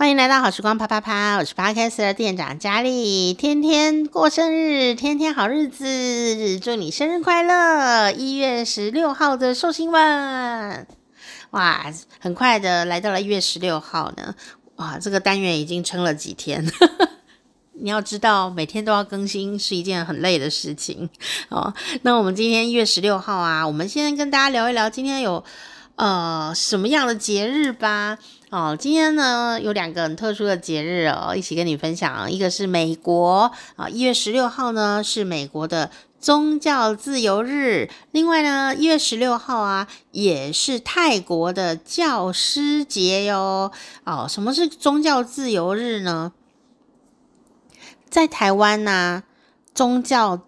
欢迎来到好时光啪啪啪，我是 parkas 的店长佳丽，天天过生日，天天好日子，祝你生日快乐！一月十六号的寿星们，哇，很快的来到了一月十六号呢，哇，这个单元已经撑了几天，你要知道每天都要更新是一件很累的事情哦。那我们今天一月十六号啊，我们先跟大家聊一聊今天有呃什么样的节日吧。哦，今天呢有两个很特殊的节日哦，一起跟你分享。一个是美国啊，一月十六号呢是美国的宗教自由日。另外呢，一月十六号啊也是泰国的教师节哟。哦，什么是宗教自由日呢？在台湾呢、宗教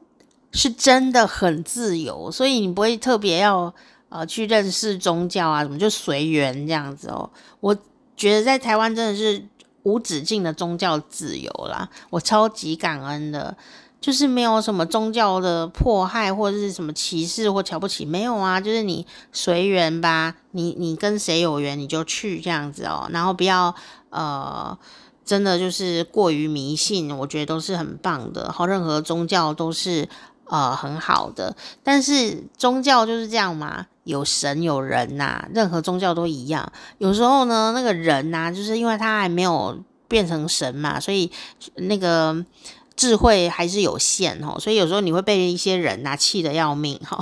是真的很自由，所以你不会特别要呃去认识宗教啊，什么就随缘这样子哦。我。觉得在台湾真的是无止境的宗教自由啦，我超级感恩的，就是没有什么宗教的迫害或者是什么歧视或瞧不起，没有啊，就是你随缘吧，你你跟谁有缘你就去这样子哦，然后不要呃，真的就是过于迷信，我觉得都是很棒的，好，任何宗教都是呃很好的，但是宗教就是这样嘛。有神有人呐、啊，任何宗教都一样。有时候呢，那个人呐、啊，就是因为他还没有变成神嘛，所以那个智慧还是有限哦。所以有时候你会被一些人呐、啊、气得要命哈。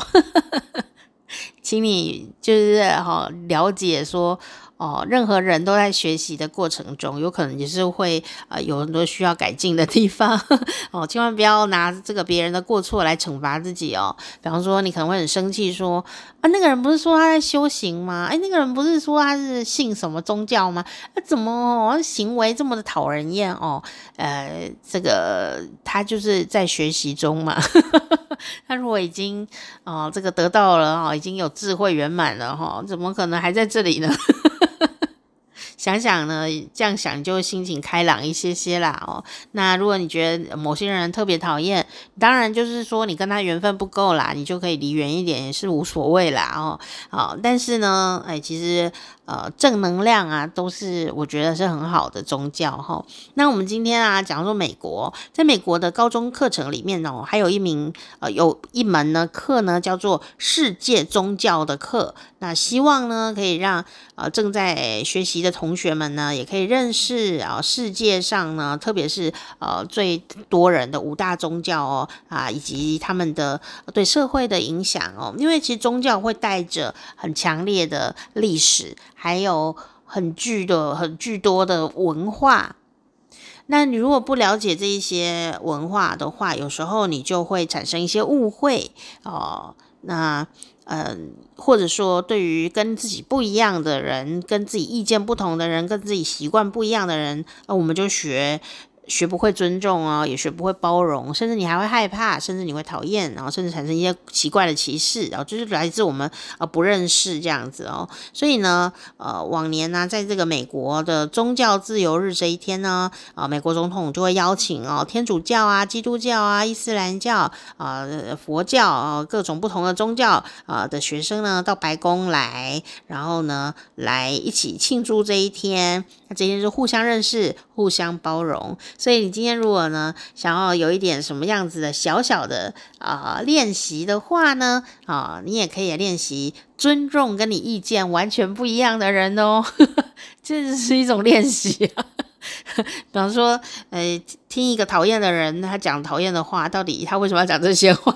请你就是哈了解说。哦，任何人都在学习的过程中，有可能也是会呃有很多需要改进的地方 哦，千万不要拿这个别人的过错来惩罚自己哦。比方说，你可能会很生气，说啊，那个人不是说他在修行吗？哎，那个人不是说他是信什么宗教吗？那怎么哦行为这么的讨人厌哦？呃，这个他就是在学习中嘛。他如果已经哦这个得到了哦，已经有智慧圆满了哈，怎么可能还在这里呢？想想呢，这样想就心情开朗一些些啦哦。那如果你觉得某些人特别讨厌，当然就是说你跟他缘分不够啦，你就可以离远一点，也是无所谓啦哦。好，但是呢，哎，其实。呃，正能量啊，都是我觉得是很好的宗教哈。那我们今天啊，讲说美国，在美国的高中课程里面哦，还有一名呃，有一门呢课呢，叫做世界宗教的课。那希望呢，可以让呃正在学习的同学们呢，也可以认识啊、世界上呢，特别是呃最多人的五大宗教哦啊，以及他们的对社会的影响哦。因为其实宗教会带着很强烈的历史。还有很巨的、很巨多的文化，那你如果不了解这一些文化的话，有时候你就会产生一些误会哦。那嗯，或者说对于跟自己不一样的人、跟自己意见不同的人、跟自己习惯不一样的人，那我们就学。学不会尊重哦，也学不会包容，甚至你还会害怕，甚至你会讨厌，然后甚至产生一些奇怪的歧视，然后就是来自我们呃不认识这样子哦。所以呢，呃，往年呢，在这个美国的宗教自由日这一天呢，啊、美国总统就会邀请哦，天主教啊、基督教啊、伊斯兰教啊、佛教啊、各种不同的宗教啊、的学生呢到白宫来，然后呢来一起庆祝这一天。那这一天是互相认识、互相包容。所以你今天如果呢想要有一点什么样子的小小的啊、练习的话呢啊、你也可以练习尊重跟你意见完全不一样的人哦，这是一种练习啊。比方说，呃，听一个讨厌的人他讲讨厌的话，到底他为什么要讲这些话？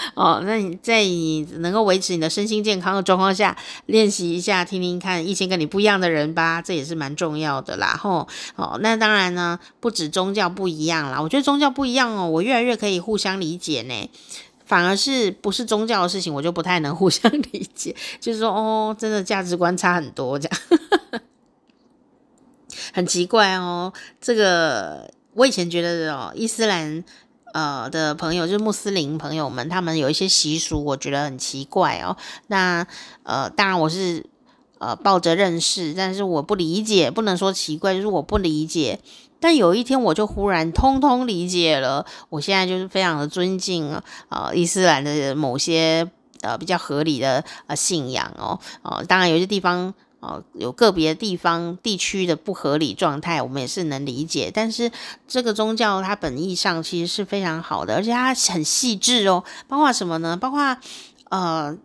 哦，那你在你能够维持你的身心健康的状况下，练习一下，听听看一些跟你不一样的人吧，这也是蛮重要的啦。吼，哦，那当然呢，不止宗教不一样啦，我觉得宗教不一样哦，我越来越可以互相理解呢。反而是不是宗教的事情，我就不太能 互相理解，就是说，哦，真的价值观差很多，这样 很奇怪哦。这个我以前觉得哦，伊斯兰。呃的朋友就是穆斯林朋友们，他们有一些习俗，我觉得很奇怪哦。那呃，当然我是呃抱着认识，但是我不理解，不能说奇怪，就是我不理解。但有一天我就忽然通通理解了。我现在就是非常的尊敬啊、呃，伊斯兰的某些呃比较合理的呃信仰哦。哦、呃，当然有些地方哦，有个别地方地区的不合理状态，我们也是能理解。但是这个宗教它本意上其实是非常好的，而且它很细致哦，包括什么呢？包括呃。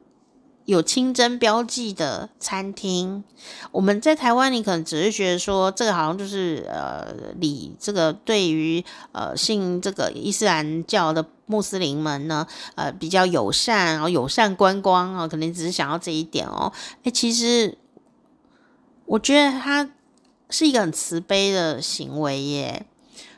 有清真标记的餐厅，我们在台湾，你可能只是觉得说这个好像就是呃，你这个对于呃信这个伊斯兰教的穆斯林们呢，呃比较友善，然后友善观光啊，可能只是想要这一点哦。诶，其实我觉得他是一个很慈悲的行为耶。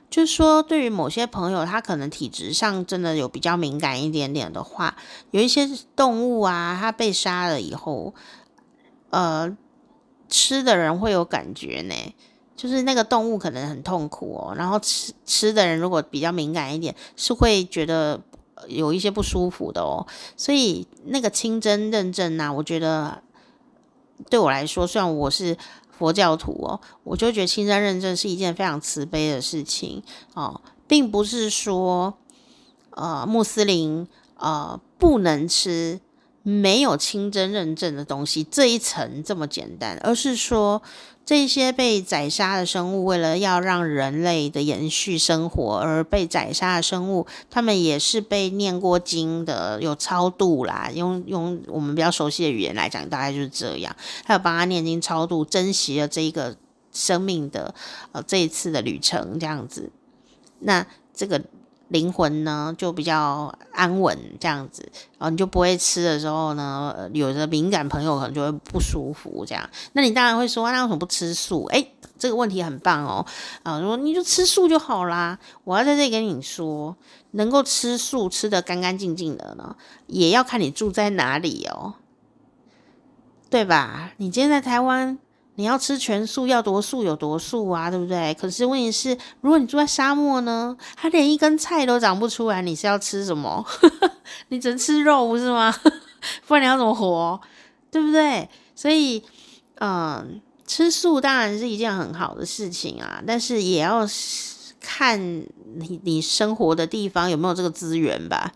就是说，对于某些朋友，他可能体质上真的有比较敏感一点点的话，有一些动物啊，它被杀了以后，呃，吃的人会有感觉呢，就是那个动物可能很痛苦哦，然后吃吃的人如果比较敏感一点，是会觉得有一些不舒服的哦，所以那个清真认证啊，我觉得对我来说，虽然我是。佛教徒哦，我就觉得清真认证是一件非常慈悲的事情哦，并不是说呃穆斯林呃不能吃没有清真认证的东西这一层这么简单，而是说。这些被宰杀的生物，为了要让人类的延续生活而被宰杀的生物，他们也是被念过经的，有超度啦。用用我们比较熟悉的语言来讲，大概就是这样。还有帮他念经超度，珍惜了这一个生命的呃这一次的旅程，这样子。那这个。灵魂呢就比较安稳这样子，然后你就不会吃的时候呢，有的敏感朋友可能就会不舒服这样。那你当然会说，那为什么不吃素？诶，这个问题很棒哦。啊，说你就吃素就好啦。我要在这里跟你说，能够吃素吃得干干净净的呢，也要看你住在哪里哦，对吧？你今天在台湾。你要吃全素，要多素有多素啊，对不对？可是问题是，如果你住在沙漠呢，它连一根菜都长不出来，你是要吃什么？你只能吃肉，不是吗？不然你要怎么活？对不对？所以，嗯，吃素当然是一件很好的事情啊，但是也要看你你生活的地方有没有这个资源吧。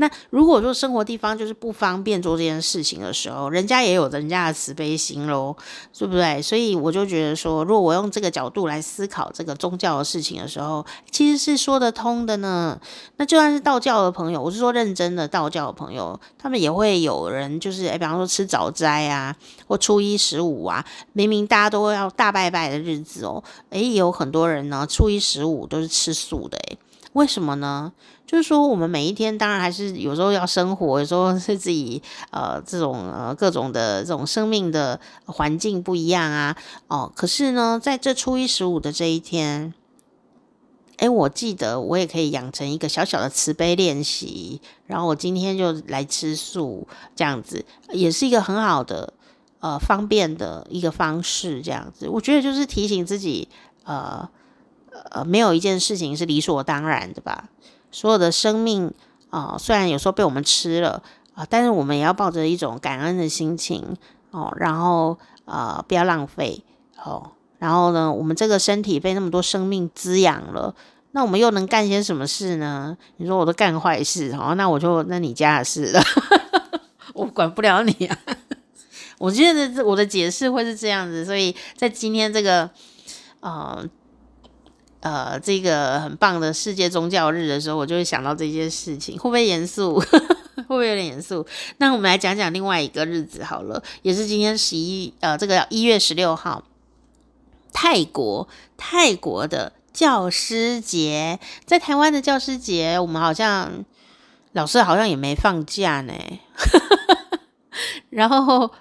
那如果说生活地方就是不方便做这件事情的时候，人家也有人家的慈悲心喽，对不对？所以我就觉得说，如果我用这个角度来思考这个宗教的事情的时候，其实是说得通的呢。那就算是道教的朋友，我是说认真的道教的朋友，他们也会有人就是，诶，比方说吃早斋啊，或初一十五啊，明明大家都要大拜拜的日子哦，诶，也有很多人呢，初一十五都是吃素的，诶。为什么呢？就是说，我们每一天当然还是有时候要生活，有时候是自己呃这种呃各种的这种生命的环境不一样啊。哦，可是呢，在这初一十五的这一天，诶，我记得我也可以养成一个小小的慈悲练习，然后我今天就来吃素，这样子也是一个很好的呃方便的一个方式。这样子，我觉得就是提醒自己呃。呃，没有一件事情是理所当然的吧？所有的生命啊，虽然有时候被我们吃了啊，但是我们也要抱着一种感恩的心情哦，然后呃，不要浪费哦。然后呢，我们这个身体被那么多生命滋养了，那我们又能干些什么事呢？你说我都干坏事哦，那我就那你家的事了，我管不了你啊。我觉得我的解释会是这样子，所以在今天这个呃。呃，这个很棒的世界宗教日的时候，我就会想到这件事情，会不会严肃？会不会有点严肃？那我们来讲讲另外一个日子好了，也是今天十一呃，这个一月十六号，泰国泰国的教师节，在台湾的教师节，我们好像老师好像也没放假呢，然后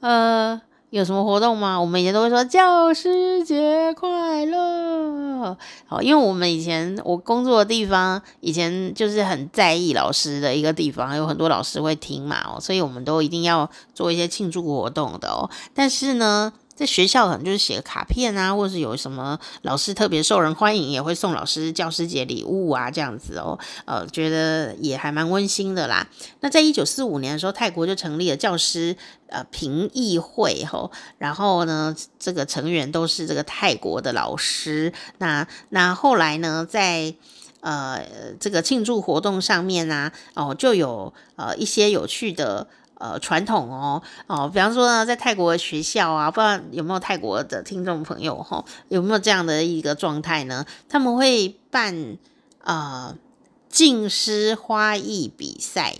呃。有什么活动吗？我们以前都会说教师节快乐。好，因为我们以前我工作的地方以前就是很在意老师的一个地方，有很多老师会听嘛，哦，所以我们都一定要做一些庆祝活动的哦。但是呢。在学校可能就是写个卡片啊，或者是有什么老师特别受人欢迎，也会送老师教师节礼物啊，这样子哦，呃，觉得也还蛮温馨的啦。那在一九四五年的时候，泰国就成立了教师呃评议会吼，然后呢，这个成员都是这个泰国的老师。那那后来呢，在呃这个庆祝活动上面呢，哦，就有呃一些有趣的。呃传统哦哦，比方说呢，在泰国的学校啊，不知道有没有泰国的听众朋友哈、哦，有没有这样的一个状态呢？他们会办呃静诗花艺比赛，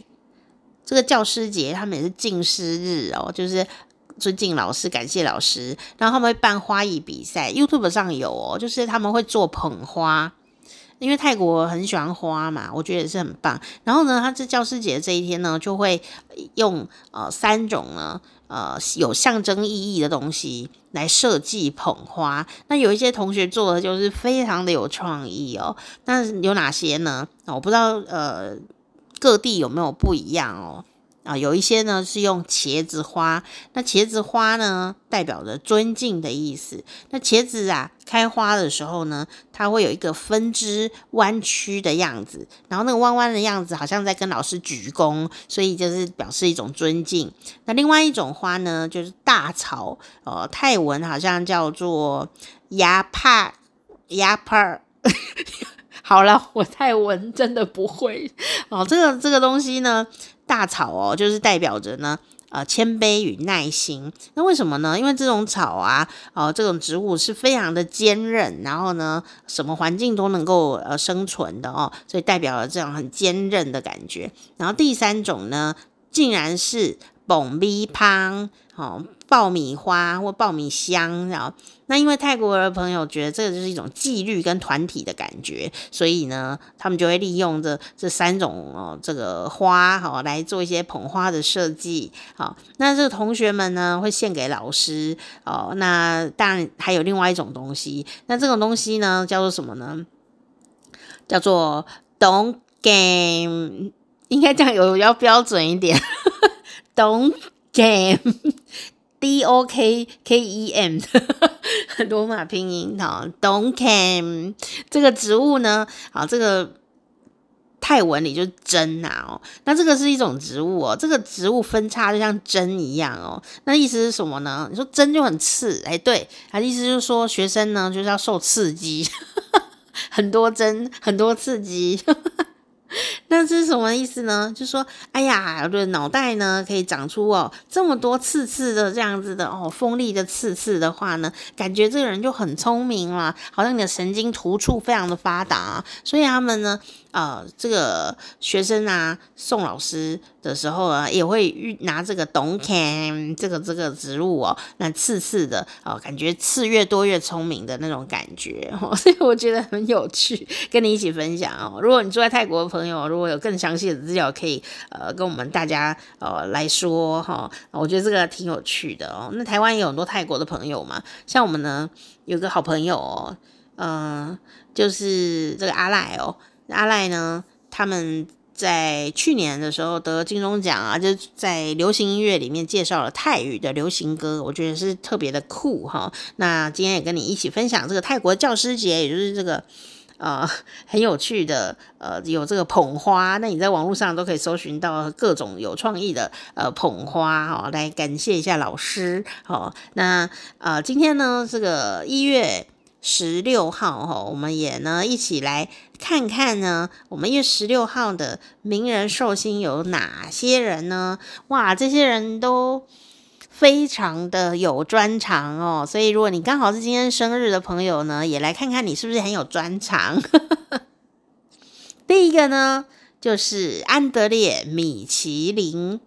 这个教师节他们也是静诗日哦，就是。尊敬老师，感谢老师。然后他们会办花艺比赛，YouTube 上有哦，就是他们会做捧花，因为泰国很喜欢花嘛，我觉得也是很棒。然后呢，他这教师节这一天呢，就会用呃三种呢呃有象征意义的东西来设计捧花。那有一些同学做的就是非常的有创意哦。那有哪些呢？我不知道呃各地有没有不一样哦。啊，有一些呢是用茄子花，那茄子花呢代表着尊敬的意思。那茄子啊开花的时候呢，它会有一个分支弯曲的样子，然后那个弯弯的样子好像在跟老师鞠躬，所以就是表示一种尊敬。那另外一种花呢，就是大草，呃，泰文好像叫做亚帕亚帕。好了，我泰文真的不会哦。这个这个东西呢，大草哦，就是代表着呢，呃，谦卑与耐心。那为什么呢？因为这种草啊，哦，这种植物是非常的坚韧，然后呢，什么环境都能够呃生存的哦，所以代表了这样很坚韧的感觉。然后第三种呢，竟然是爆米香，哦，爆米花或爆米香，然后。那因为泰国的朋友觉得这个就是一种纪律跟团体的感觉，所以呢，他们就会利用这这三种哦这个花哈来做一些捧花的设计。好，那这个同学们呢会献给老师哦。那当然还有另外一种东西，那这种东西呢叫做什么呢？叫做 Don't Game，应该这样有要标准一点，Don't Game。D O K K E M，罗马拼音哈，Don't Cam 这个植物呢，啊，这个泰文里就是针呐哦，那这个是一种植物哦，这个植物分叉就像针一样哦，那意思是什么呢？你说针就很刺，哎，对，他意思就是说学生呢就是要受刺激，很多针，很多刺激。那这是什么意思呢？就说，哎呀，我的脑袋呢可以长出哦这么多刺刺的这样子的哦锋利的刺刺的话呢，感觉这个人就很聪明了，好像你的神经突触非常的发达，所以他们呢。呃，这个学生啊，送老师的时候啊，也会拿这个 Don't Cam 这个这个植物哦，那刺刺的哦，感觉刺越多越聪明的那种感觉 哦，所以我觉得很有趣，跟你一起分享哦。如果你住在泰国的朋友，如果有更详细的资料，可以呃跟我们大家呃来说哈、哦。我觉得这个挺有趣的哦。那台湾也有很多泰国的朋友嘛，像我们呢有个好朋友哦，嗯、呃，就是这个阿赖哦。阿赖呢，他们在去年的时候得金钟奖啊，就在流行音乐里面介绍了泰语的流行歌，我觉得是特别的酷哈。那今天也跟你一起分享这个泰国教师节，也就是这个呃很有趣的呃有这个捧花，那你在网络上都可以搜寻到各种有创意的呃捧花哈，来感谢一下老师好。那呃今天呢这个一月。十六号哈，我们也呢一起来看看呢，我们一月十六号的名人寿星有哪些人呢？哇，这些人都非常的有专长哦，所以如果你刚好是今天生日的朋友呢，也来看看你是不是很有专长。第一个呢，就是安德烈米其林。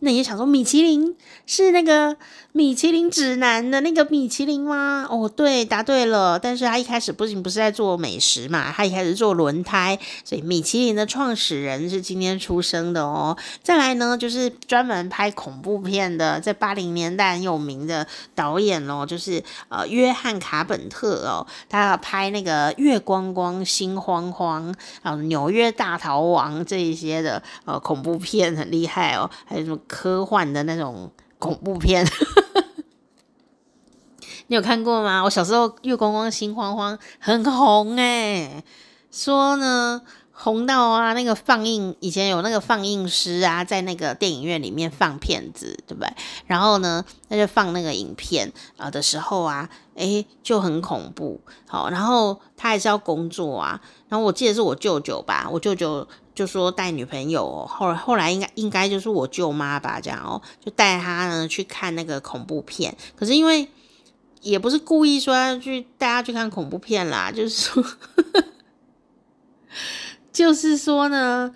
那你想说，米其林是那个米其林指南的那个米其林吗？哦，对，答对了。但是他一开始不仅不是在做美食嘛，他一开始做轮胎，所以米其林的创始人是今天出生的哦。再来呢，就是专门拍恐怖片的，在八零年代很有名的导演哦，就是呃约翰卡本特哦，他要拍那个月光光心慌慌啊，纽约大逃亡这一些的呃恐怖片很厉害哦，还有什么？科幻的那种恐怖片，你有看过吗？我小时候《月光光心慌慌》很红诶、欸，说呢红到啊，那个放映以前有那个放映师啊，在那个电影院里面放片子，对不对？然后呢，那就放那个影片啊的时候啊，诶，就很恐怖。好，然后他还是要工作啊。然后我记得是我舅舅吧，我舅舅。就说带女朋友，后来后来应该应该就是我舅妈吧，这样哦，就带她呢去看那个恐怖片。可是因为也不是故意说要去带他去看恐怖片啦，就是说，就是说呢。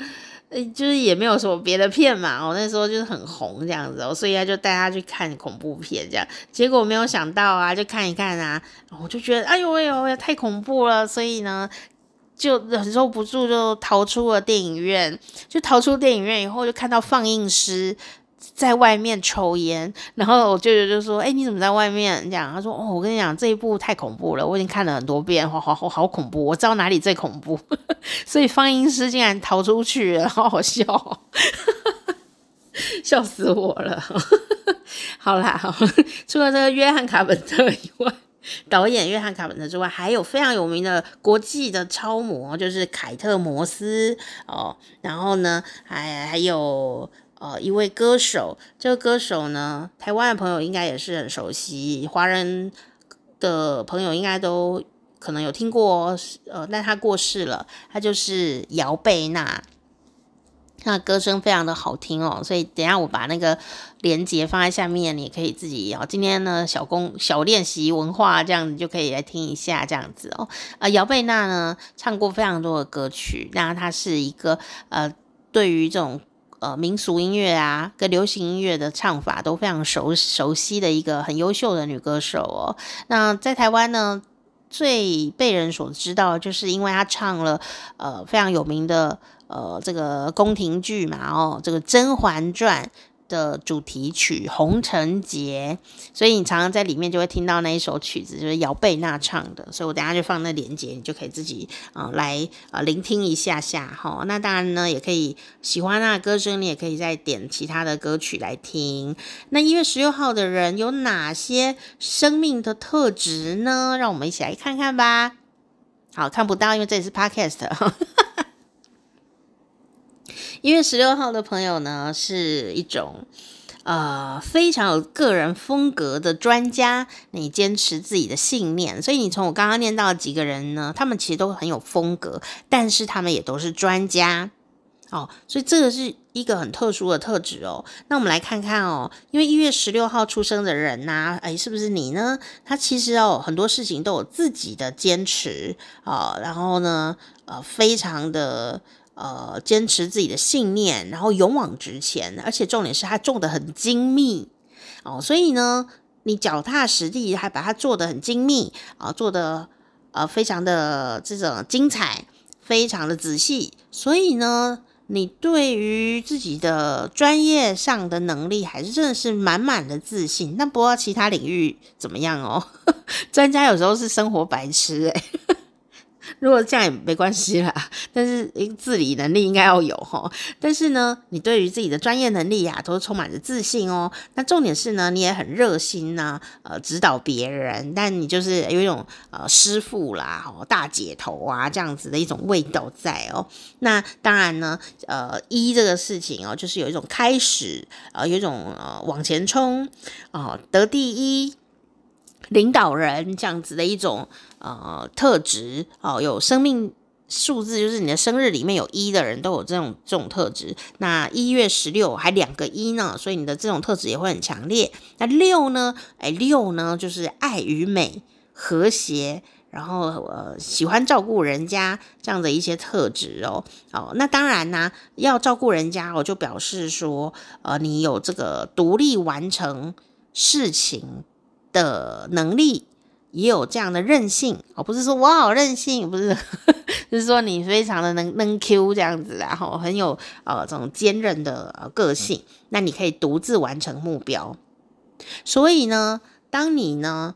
呃就是也没有什么别的片嘛，我那时候就是很红这样子，所以他就带他去看恐怖片这样，结果没有想到啊，就看一看啊，我就觉得哎呦哎呦哎呦太恐怖了，所以呢就忍受不住就逃出了电影院，就逃出电影院以后就看到放映师。在外面抽烟，然后我舅舅就说：“哎、你怎么在外面？”这样他说：“哦，我跟你讲，这一部太恐怖了，我已经看了很多遍，好好好，好恐怖，我知道哪里最恐怖。”所以放映师竟然逃出去了，好好笑，笑死我了。好啦，好，除了这个约翰卡本特以外，导演约翰卡本特之外，还有非常有名的国际的超模，就是凯特摩斯哦。然后呢，还还有。呃，一位歌手，这个歌手呢，台湾的朋友应该也是很熟悉，华人的朋友应该都可能有听过，呃，但他过世了，他就是姚贝娜，那歌声非常的好听哦，所以等下我把那个连接放在下面，你可以自己哦，今天呢小工小练习文化这样子就可以来听一下这样子哦，呃，姚贝娜呢唱过非常多的歌曲，那她是一个呃，对于这种。呃，民俗音乐啊，跟流行音乐的唱法都非常熟熟悉的一个很优秀的女歌手哦。那在台湾呢，最被人所知道，就是因为她唱了呃非常有名的呃这个宫廷剧嘛，哦，这个《甄嬛传》。的主题曲《红尘劫》，所以你常常在里面就会听到那一首曲子，就是姚贝娜唱的。所以我等下就放那连接，你就可以自己啊、来啊、聆听一下下哈。那当然呢，也可以喜欢那歌声，你也可以再点其他的歌曲来听。那一月十六号的人有哪些生命的特质呢？让我们一起来看看吧。好，看不到，因为这里是 Podcast。一月十六号的朋友呢，是一种呃非常有个人风格的专家。你坚持自己的信念，所以你从我刚刚念到几个人呢，他们其实都很有风格，但是他们也都是专家哦。所以这个是一个很特殊的特质哦。那我们来看看哦，因为一月十六号出生的人呐、啊，哎，是不是你呢？他其实哦很多事情都有自己的坚持啊、然后呢，呃，非常的。呃，坚持自己的信念，然后勇往直前，而且重点是他种得很精密哦，所以呢，你脚踏实地，还把它做得很精密啊、做得呃非常的这种精彩，非常的仔细，所以呢，你对于自己的专业上的能力，还是真的是满满的自信。那不知道其他领域怎么样哦？专家有时候是生活白痴诶。如果这样也没关系啦，但是自理能力应该要有齁。但是呢，你对于自己的专业能力呀、都是充满着自信哦。那重点是呢，你也很热心呐、呃，指导别人，但你就是有一种呃师傅啦、大姐头啊这样子的一种味道在哦。那当然呢，呃，一这个事情哦，就是有一种开始，呃，有一种往前冲哦，得第一。领导人这样子的一种呃特质哦，有生命数字，就是你的生日里面有一的人都有这种这种特质。那一月十六还两个一呢，所以你的这种特质也会很强烈。那六呢？哎，六呢就是爱与美、和谐，然后呃喜欢照顾人家这样的一些特质哦。哦，那当然呢、要照顾人家，我就表示说，呃，你有这个独立完成事情。的能力也有这样的韧性哦，不是说我好任性，不是，就 是说你非常的能能 Q 这样子，然后很有呃这种坚韧的呃个性，那你可以独自完成目标。所以呢，当你呢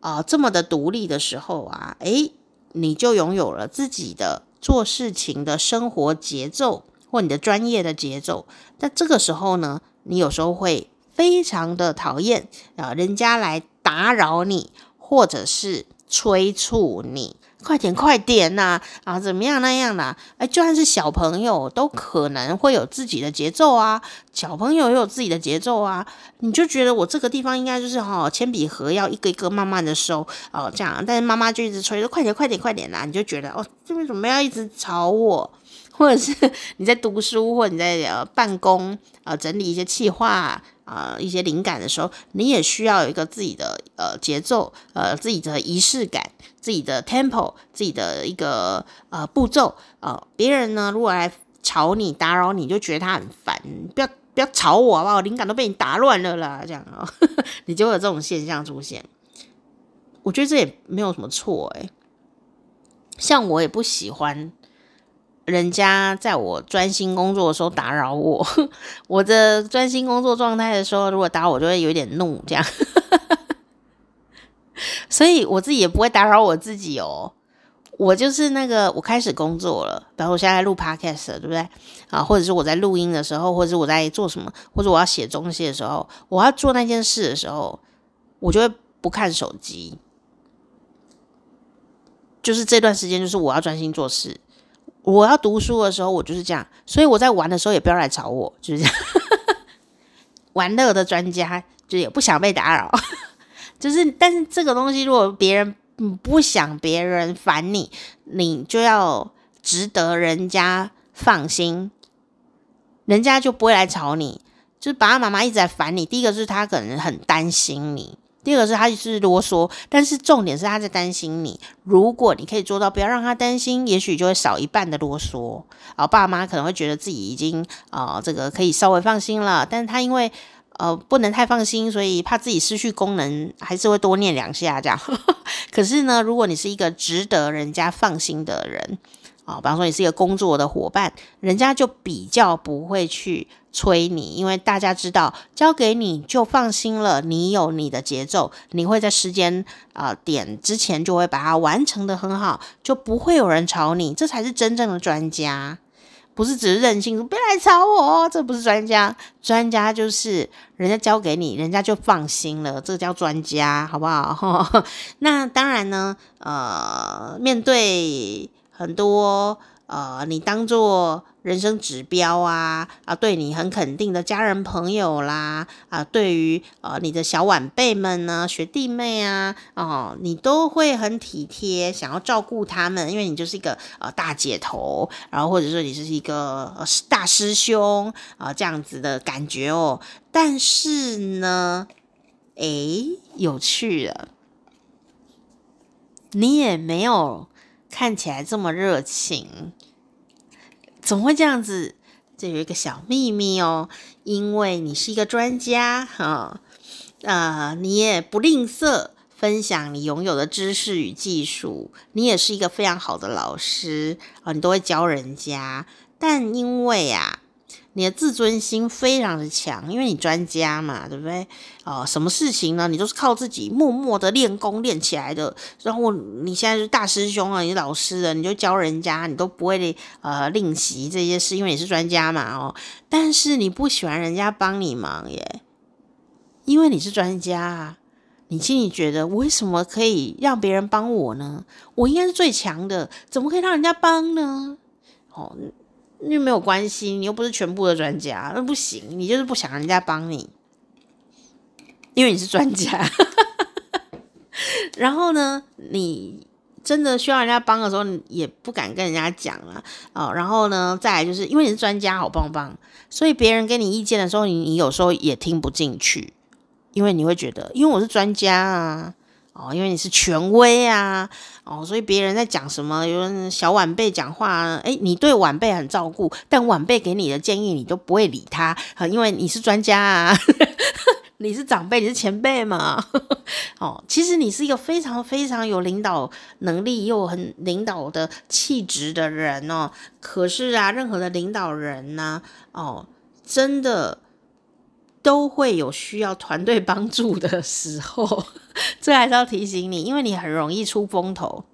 啊、呃、这么的独立的时候啊，诶，你就拥有了自己的做事情的生活节奏或你的专业的节奏。那这个时候呢，你有时候会。非常的讨厌啊，人家来打扰你，或者是催促你，快点快点呐啊，怎么样那样的？哎，就算是小朋友都可能会有自己的节奏啊，小朋友也有自己的节奏啊。你就觉得我这个地方应该就是哈，铅笔盒要一个一个慢慢的收哦，这样。但是妈妈就一直催说快点快点快点啦，你就觉得哦，这为什么要一直吵我？或者是你在读书，或者你在呃办公，呃整理一些企划、呃、一些灵感的时候，你也需要有一个自己的呃节奏，呃自己的仪式感，自己的 tempo，自己的一个呃步骤。呃，别人呢如果来吵你、打扰你，就觉得他很烦，不要不要吵我好不好？灵感都被你打乱了啦，这样啊、哦，你就会有这种现象出现。我觉得这也没有什么错诶，像我也不喜欢。人家在我专心工作的时候打扰我，我的专心工作状态的时候，如果打我，就会有点怒，这样。所以我自己也不会打扰我自己哦。我就是那个，我开始工作了，比如我现在录 podcast，对不对？啊，或者是我在录音的时候，或者是我在做什么，或者我要写东西的时候，我要做那件事的时候，我就会不看手机。就是这段时间，就是我要专心做事。我要读书的时候，我就是这样，所以我在玩的时候也不要来找我，就是这样。玩乐的专家就也不想被打扰，就是但是这个东西，如果别人不想别人烦你，你就要值得人家放心，人家就不会来吵你。就是爸爸妈妈一直在烦你，第一个是他可能很担心你。第二个是他是啰嗦，但是重点是他在担心你。如果你可以做到不要让他担心，也许就会少一半的啰嗦。啊，爸妈可能会觉得自己已经啊、呃，这个可以稍微放心了。但是他因为呃不能太放心，所以怕自己失去功能，还是会多念两下这样。可是呢，如果你是一个值得人家放心的人。啊，比方说你是一个工作的伙伴，人家就比较不会去催你，因为大家知道交给你就放心了，你有你的节奏，你会在时间啊、呃、点之前就会把它完成得很好，就不会有人吵你，这才是真正的专家，不是只是任性说别来吵我，这不是专家，专家就是人家交给你，人家就放心了，这叫专家，好不好？那当然呢，呃，面对。很多呃，你当做人生指标啊啊，对你很肯定的家人朋友啦啊，对于呃你的小晚辈们呢、学弟妹啊哦，你都会很体贴，想要照顾他们，因为你就是一个呃大姐头，然后或者说你是一个大师兄啊、这样子的感觉哦。但是呢，诶，有趣了，你也没有。看起来这么热情，怎么会这样子？这有一个小秘密哦，因为你是一个专家哈，啊、呃，你也不吝啬分享你拥有的知识与技术，你也是一个非常好的老师啊、你都会教人家，但因为啊。你的自尊心非常的强，因为你专家嘛，对不对？哦、什么事情呢？你都是靠自己默默的练功练起来的。然后你现在是大师兄啊，你老师啊，你就教人家，你都不会呃吝惜这些事，因为你是专家嘛，哦。但是你不喜欢人家帮你忙耶，因为你是专家啊，你心里觉得为什么可以让别人帮我呢？我应该是最强的，怎么可以让人家帮呢？哦。又没有关系，你又不是全部的专家，那不行。你就是不想人家帮你，因为你是专家。然后呢，你真的需要人家帮的时候，你也不敢跟人家讲啊。哦，然后呢，再来就是因为你是专家，好棒棒，所以别人给你意见的时候，你你有时候也听不进去，因为你会觉得，因为我是专家啊。哦，因为你是权威啊，哦，所以别人在讲什么，有小晚辈讲话，诶，你对晚辈很照顾，但晚辈给你的建议你都不会理他，因为你是专家啊，你是长辈，你是前辈嘛，哦，其实你是一个非常非常有领导能力又很领导的气质的人哦，可是啊，任何的领导人呢，哦，真的。都会有需要团队帮助的时候，这还是要提醒你，因为你很容易出风头。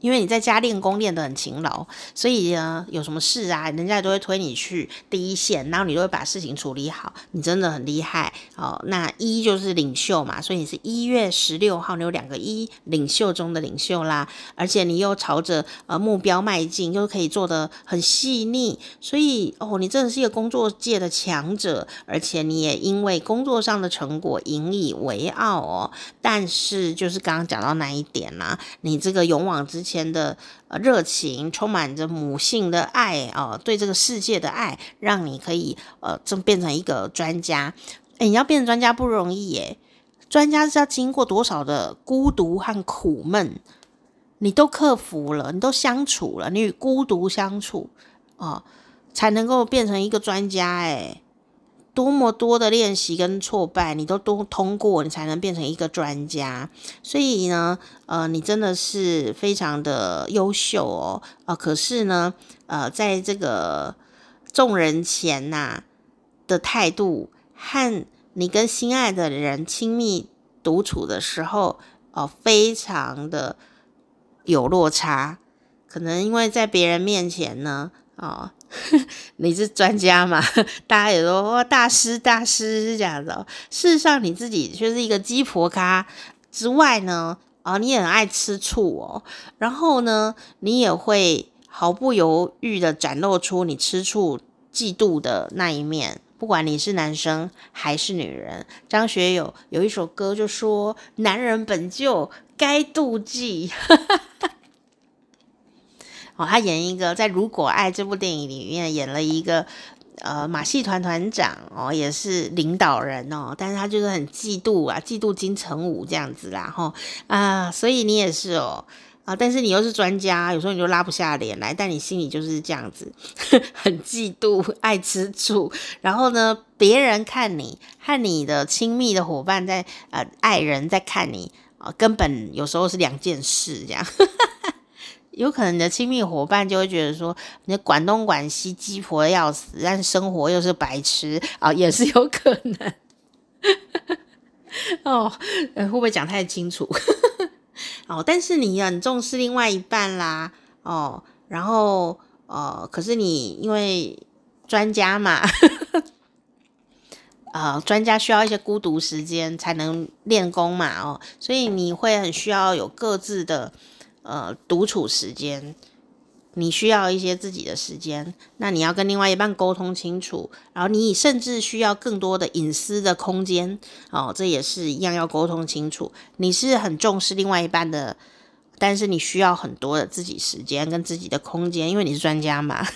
因为你在家练功练得很勤劳，所以呢，有什么事啊，人家都会推你去第一线，然后你都会把事情处理好，你真的很厉害哦。那一就是领袖嘛，所以你是一月十六号，你有两个一，领袖中的领袖啦，而且你又朝着呃目标迈进，又可以做得很细腻，所以哦，你真的是一个工作界的强者，而且你也因为工作上的成果引以为傲哦。但是就是刚刚讲到那一点啦、你这个勇往直前。前的热情，充满着母性的爱啊、对这个世界的爱，让你可以呃，真变成一个专家。诶，你要变成专家不容易耶，专家是要经过多少的孤独和苦闷，你都克服了，你都相处了，你与孤独相处啊、才能够变成一个专家。诶。多么多的练习跟挫败，你都都通过，你才能变成一个专家。所以呢，呃，你真的是非常的优秀哦。啊、可是呢，呃，在这个众人前呐、的态度，和你跟心爱的人亲密独处的时候，哦、非常的有落差。可能因为在别人面前呢，哦。你是专家嘛？大家也说哇，大师大师这样子。事实上，你自己却是一个鸡婆咖之外呢，啊，你也很爱吃醋哦。然后呢，你也会毫不犹豫的展露出你吃醋、嫉妒的那一面。不管你是男生还是女人，张学友有一首歌就说：“男人本就该妒忌。” 哦，他演一个在《如果爱》这部电影里面演了一个呃马戏团团长哦，也是领导人哦，但是他就是很嫉妒啊，嫉妒金城武这样子啦，吼、哦、啊，所以你也是哦啊，但是你又是专家，有时候你就拉不下脸来，但你心里就是这样子，很嫉妒，爱吃醋，然后呢，别人看你和你的亲密的伙伴在呃爱人在看你啊、根本有时候是两件事这样。有可能你的亲密伙伴就会觉得说，你管东管西，鸡婆的要死，但是生活又是白痴啊，也是有可能。哦，会不会讲太清楚？哦，但是你很重视另外一半啦，哦，然后呃，可是你因为专家嘛，呃，专家需要一些孤独时间才能练功嘛，哦，所以你会很需要有各自的。呃，独处时间，你需要一些自己的时间。那你要跟另外一半沟通清楚，然后你甚至需要更多的隐私的空间哦，这也是一样要沟通清楚。你是很重视另外一半的，但是你需要很多的自己时间跟自己的空间，因为你是专家嘛。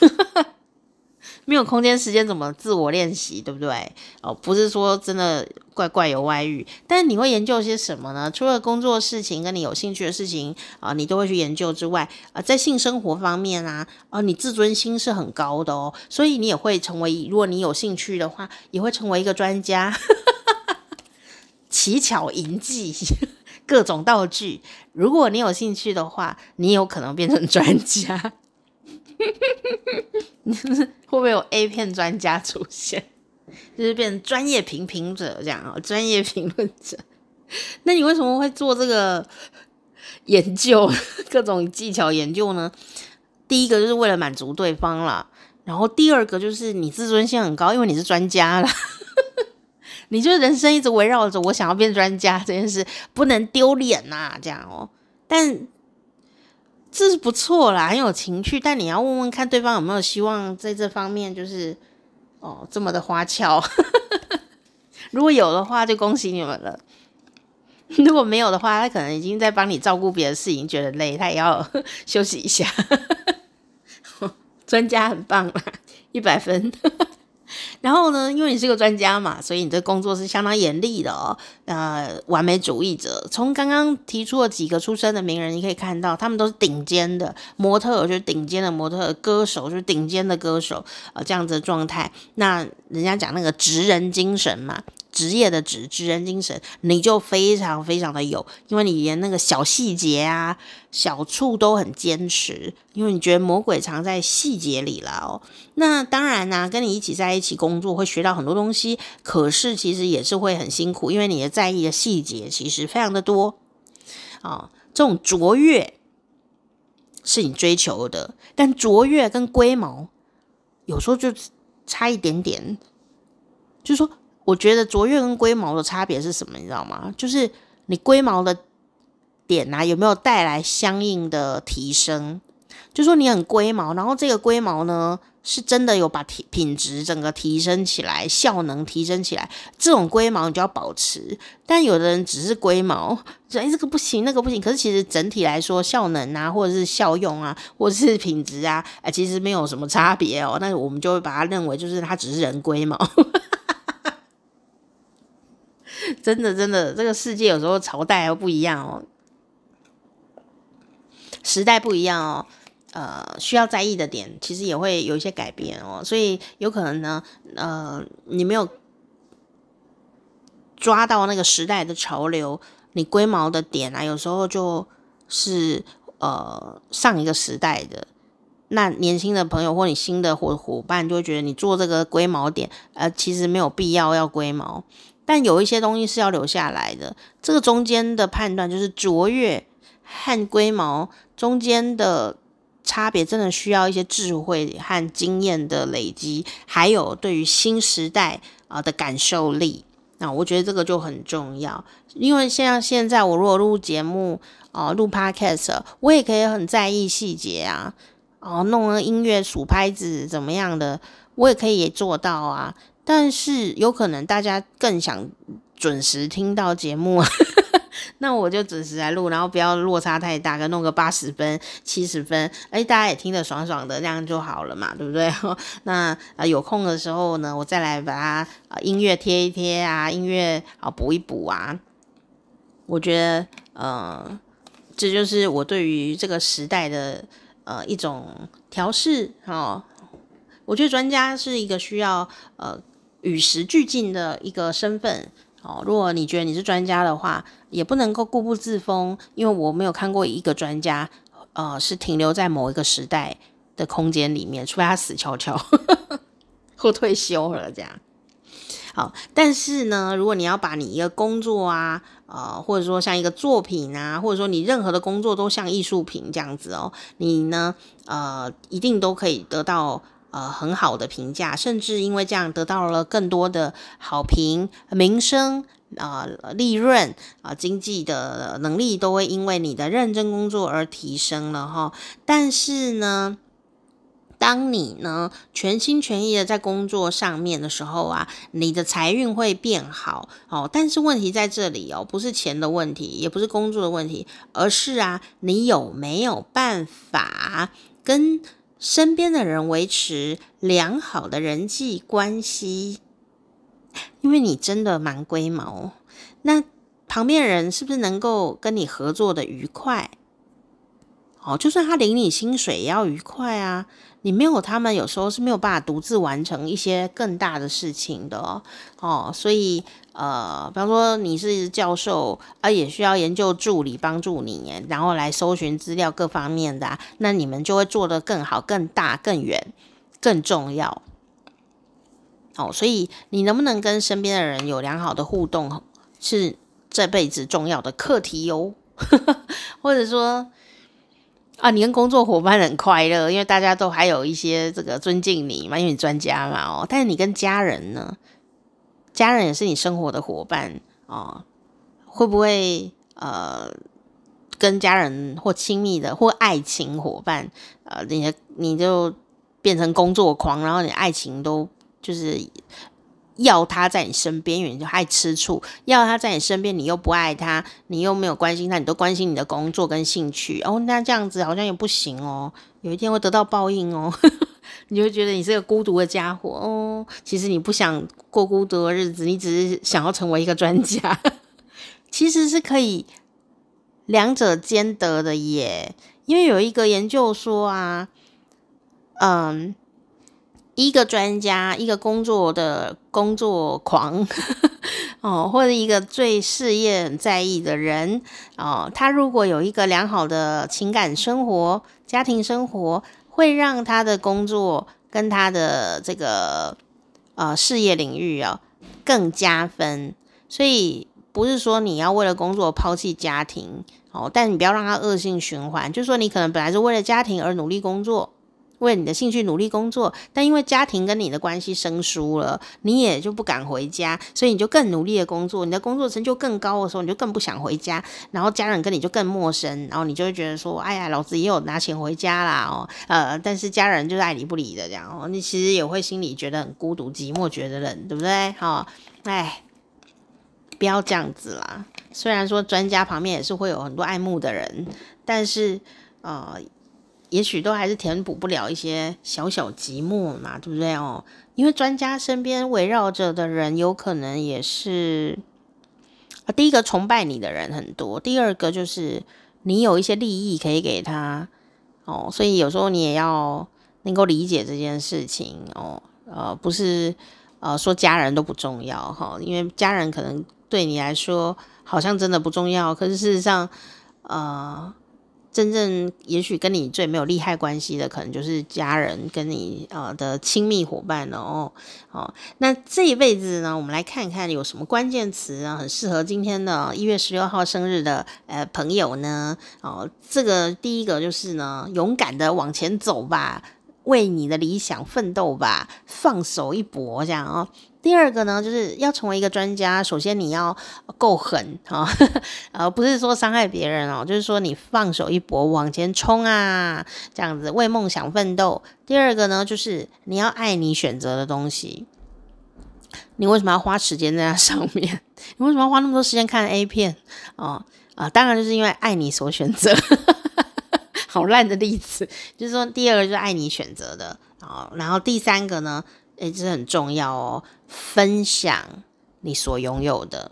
没有空间时间怎么自我练习，对不对？哦，不是说真的怪怪有外遇，但你会研究些什么呢？除了工作事情跟你有兴趣的事情啊，你都会去研究之外，啊，在性生活方面啊，啊，你自尊心是很高的哦，所以你也会成为，如果你有兴趣的话，也会成为一个专家。奇巧淫技，各种道具，如果你有兴趣的话，你有可能变成专家。你是不是会不会有 A 片专家出现？就是变成专业评评者这样啊，专业评论者。那你为什么会做这个研究，各种技巧研究呢？第一个就是为了满足对方啦，然后第二个就是你自尊心很高，因为你是专家啦。你就人生一直围绕着我想要变专家这件事，不能丢脸呐，这样哦。但这是不错啦，很有情趣，但你要问问看对方有没有希望在这方面，就是哦这么的花俏。如果有的话，就恭喜你们了；如果没有的话，他可能已经在帮你照顾别的事情，觉得累，他也要 休息一下。专家很棒啦，一百分。然后呢，因为你是个专家嘛，所以你这工作是相当严厉的哦。呃，完美主义者，从刚刚提出了几个出身的名人，你可以看到，他们都是顶尖的模特，就是顶尖的模特，歌手就是顶尖的歌手，呃，这样子的状态。那人家讲那个职人精神嘛。职业的职，职人精神，你就非常非常的有，因为你连那个小细节啊、小处都很坚持，因为你觉得魔鬼藏在细节里了哦。那当然呢、跟你一起在一起工工作会学到很多东西，可是其实也是会很辛苦，因为你的在意的细节其实非常的多啊、这种卓越是你追求的，但卓越跟龟毛有时候就差一点点。就是说，我觉得卓越跟龟毛的差别是什么？你知道吗？就是你龟毛的点啊，有没有带来相应的提升？就说你很龟毛，然后这个龟毛呢，是真的有把品质整个提升起来，效能提升起来，这种龟毛你就要保持。但有的人只是龟毛，说哎这个不行，那个不行。可是其实整体来说，效能啊，或者是效用啊，或者是品质啊，哎，其实没有什么差别哦。那我们就会把它认为就是它只是人龟毛。真的真的，这个世界有时候朝代又不一样哦，时代不一样哦。呃，需要在意的点其实也会有一些改变哦，所以有可能呢，呃，你没有抓到那个时代的潮流，你龟毛的点啊，有时候就是呃上一个时代的，那年轻的朋友或你新的伙伙伴就会觉得你做这个龟毛点，呃，其实没有必要要龟毛，但有一些东西是要留下来的，这个中间的判断就是卓越和龟毛中间的。差别真的需要一些智慧和经验的累积，还有对于新时代啊的感受力。那我觉得这个就很重要，因为像现在我如果录节目啊，录 podcast，我也可以很在意细节啊，哦，弄个音乐数拍子怎么样的，我也可以做到啊。但是有可能大家更想准时听到节目。那我就准时来录，然后不要落差太大，跟弄个八十分、七十分，哎，大家也听得爽爽的，这样就好了嘛，对不对？那啊，有空的时候呢，我再来把它啊音乐贴一贴啊，音乐啊补一补啊。我觉得，呃，这就是我对于这个时代的呃一种调试哦。我觉得专家是一个需要呃与时俱进的一个身份。哦，如果你觉得你是专家的话，也不能够固步自封，因为我没有看过一个专家，呃，是停留在某一个时代的空间里面，除非他死翘翘或退休了这样。好，但是呢，如果你要把你一个工作啊，呃，或者说像一个作品啊，或者说你任何的工作都像艺术品这样子哦，你呢，呃，一定都可以得到。呃，很好的评价，甚至因为这样得到了更多的好评、名声啊、利润啊、经济的能力都会因为你的认真工作而提升了哈。但是呢，当你呢全心全意的在工作上面的时候啊，你的财运会变好哦。但是问题在这里哦，不是钱的问题，也不是工作的问题，而是啊，你有没有办法跟身边的人维持良好的人际关系，因为你真的蛮龟毛，那旁边人是不是能够跟你合作的愉快？哦，就算他领你薪水也要愉快啊！你没有他们，有时候是没有办法独自完成一些更大的事情的。哦，所以呃，比方说你是教授啊，也需要研究助理帮助你，然后来搜寻资料各方面的，那你们就会做得更好、更大、更远、更重要。哦，所以你能不能跟身边的人有良好的互动，是这辈子重要的课题哟。或者说。啊，你跟工作伙伴很快乐，因为大家都还有一些这个尊敬你嘛，因为你专家嘛哦。但是你跟家人呢？家人也是你生活的伙伴哦，会不会呃跟家人或亲密的或爱情伙伴呃，你你就变成工作狂，然后你爱情都就是。要他在你身边，因为你就爱吃醋；要他在你身边，你又不爱他，你又没有关心他，你都关心你的工作跟兴趣。哦，那这样子好像也不行哦，有一天会得到报应哦。你就会觉得你是个孤独的家伙哦。其实你不想过孤独的日子，你只是想要成为一个专家。其实是可以两者兼得的耶，因为有一个研究说啊，嗯。一个专家，一个工作的工作狂，哦，或者一个最事业很在意的人，哦，他如果有一个良好的情感生活、家庭生活，会让他的工作跟他的这个呃事业领域啊更加分。所以不是说你要为了工作抛弃家庭哦，但你不要让他恶性循环。就是说，你可能本来是为了家庭而努力工作。为你的兴趣努力工作，但因为家庭跟你的关系生疏了，你也就不敢回家，所以你就更努力的工作，你的工作成就更高的时候，你就更不想回家，然后家人跟你就更陌生，然后你就会觉得说，哎呀，老子也有拿钱回家啦，哦，呃，但是家人就是爱理不理的这样，哦，你其实也会心里觉得很孤独、寂寞、觉得冷，对不对？哈、哦，哎，不要这样子啦。虽然说专家旁边也是会有很多爱慕的人，但是，呃。也许都还是填补不了一些小小寂寞嘛，对不对哦？因为专家身边围绕着的人，有可能也是啊，第一个崇拜你的人很多，第二个就是你有一些利益可以给他哦，所以有时候你也要能够理解这件事情哦，呃，不是呃说家人都不重要哈，因为家人可能对你来说好像真的不重要，可是事实上，呃。真正也许跟你最没有利害关系的，可能就是家人跟你呃的亲密伙伴哦。哦，那这一辈子呢，我们来看看有什么关键词啊，很适合今天的一月十六号生日的呃朋友呢。哦，这个第一个就是呢，勇敢的往前走吧，为你的理想奋斗吧，放手一搏这样哦。第二个呢，就是要成为一个专家，首先你要够狠啊，呃，不是说伤害别人哦，就是说你放手一搏，往前冲啊，这样子为梦想奋斗。第二个呢，就是你要爱你选择的东西，你为什么要花时间在那上面？你为什么要花那么多时间看 A 片？哦，啊、当然就是因为爱你所选择。好烂的例子，就是说第二个就是爱你选择的啊，然后第三个呢？诶，这很重要哦，分享你所拥有的。